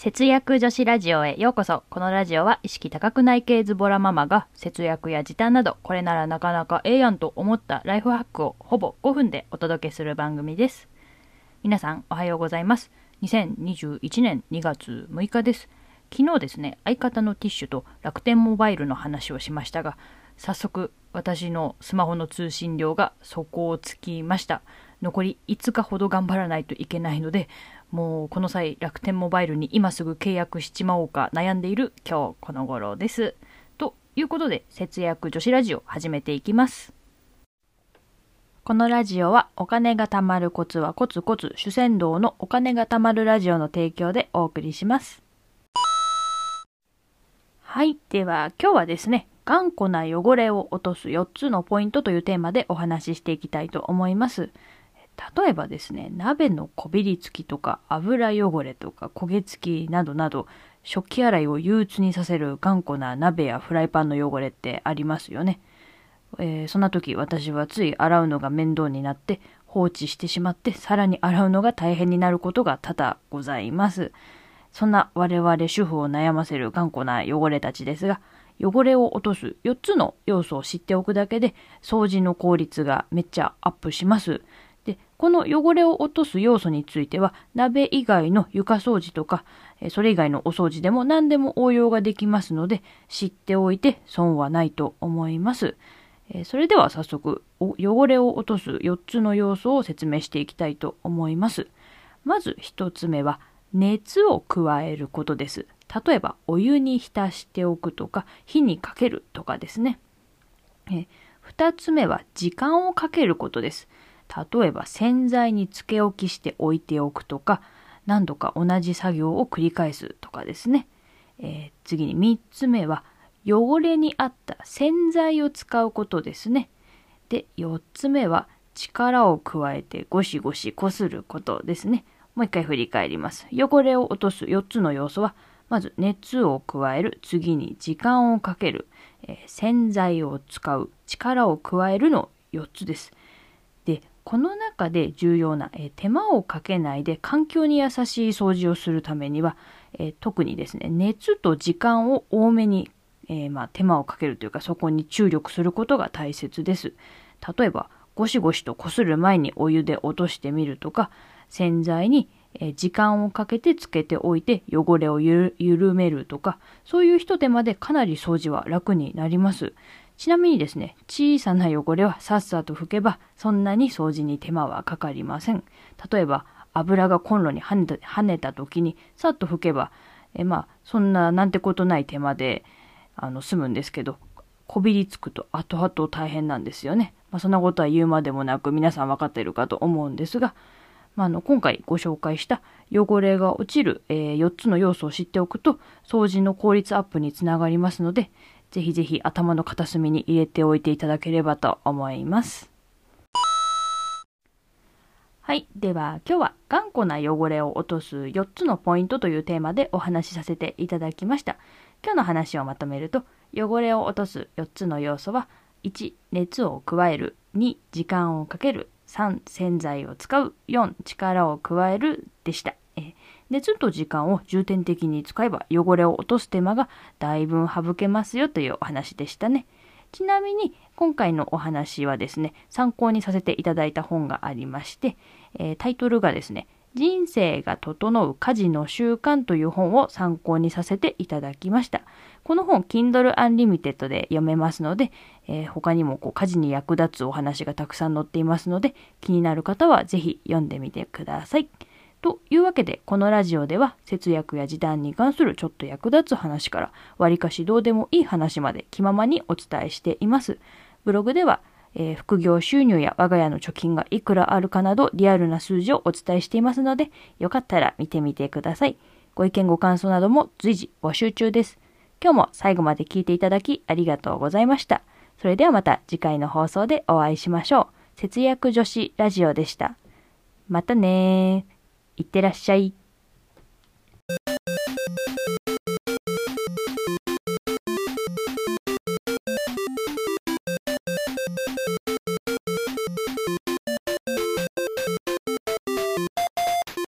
節約女子ラジオへようこそ。このラジオは意識高くない系ズボラママが節約や時短などこれならなかなかええやんと思ったライフハックをほぼ5分でお届けする番組です。皆さんおはようございます。2021年2月6日です。昨日ですね、相方のティッシュと楽天モバイルの話をしましたが、早速私のスマホの通信量が底をつきました。残り5日ほど頑張らないといけないので、もうこの際楽天モバイルに今すぐ契約しちまおうか悩んでいる今日この頃です。ということで節約女子ラジオ始めていきます。このラジオはお金が貯まるコツはコツコツ主戦道のお金が貯まるラジオの提供でお送りします。はい。では今日はですね、頑固な汚れを落とす4つのポイントというテーマでお話ししていきたいと思います。例えばですね、鍋のこびりつきとか油汚れとか焦げ付きなどなど、食器洗いを憂鬱にさせる頑固な鍋やフライパンの汚れってありますよね。えーそんな時私はつい洗うのが面倒になって放置してしまってさらに洗うのが大変になることが多々ございます。そんな我々主婦を悩ませる頑固な汚れたちですが、汚れを落とす4つの要素を知っておくだけで掃除の効率がめっちゃアップします。で、この汚れを落とす要素については、鍋以外の床掃除とか、それ以外のお掃除でも何でも応用ができますので、知っておいて損はないと思います。それでは早速、汚れを落とす4つの要素を説明していきたいと思います。まず1つ目は、熱を加えることです。例えば、お湯に浸しておくとか、火にかけるとかですね。え2つ目は、時間をかけることです。例えば洗剤につけ置きして置いておくとか何度か同じ作業を繰り返すとかですね、えー次に3つ目は汚れに合った洗剤を使うことですねで4つ目は力を加えてゴシゴシこすることですねもう一回振り返ります汚れを落とす4つの要素はまず熱を加える。次に時間をかける、えー洗剤を使う。力を加えるの4つです。でこの中で重要な、えー手間をかけないで環境に優しい掃除をするためには、えー特にですね熱と時間を多めに、えまあ、手間をかけるというかそこに注力することが大切です。例えばゴシゴシとこする前にお湯で落としてみるとか洗剤に時間をかけてつけておいて汚れを緩めるとかそういう一手間でかなり掃除は楽になりますちなみにですね、小さな汚れはさっさと拭けば、そんなに掃除に手間はかかりません。例えば、油がコンロに跳ねた跳ねた時に、さっと拭けば、えまあ、そんななんてことない手間で、あの、済むんですけど、こびりつくと後々大変なんですよね。まあ、そんなことは言うまでもなく、皆さん分かっているかと思うんですが、まあ、あの今回ご紹介した汚れが落ちる、え4つの要素を知っておくと掃除の効率アップにつながりますのでぜひぜひ頭の片隅に入れておいていただければと思います。はい。では今日は頑固な汚れを落とす4つのポイントというテーマでお話しさせていただきました。今日の話をまとめると汚れを落とす4つの要素は1熱を加える2時間をかける3洗剤を使う。4力を加える。でした、えー。熱と時間を重点的に使えば汚れを落とす手間がだいぶ省けますよというお話でしたね。ちなみに今回のお話はですね参考にさせていただいた本がありまして、えータイトルがですね人生が整う家事の習慣という本を参考にさせていただきました。この本、Kindle Unlimited で読めますので、えー他にもこう家事に役立つお話がたくさん載っていますので、気になる方はぜひ読んでみてください。というわけで、このラジオでは節約や時短に関するちょっと役立つ話から、わりかしどうでもいい話まで気ままにお伝えしています。ブログでは、えー副業収入や我が家の貯金がいくらあるかなどリアルな数字をお伝えしていますので、よかったら見てみてください。ご意見ご感想なども随時募集中です。今日も最後まで聞いていただきありがとうございました。それではまた次回の放送でお会いしましょう。節約女子ラジオでした。またねー。いってらっしゃい。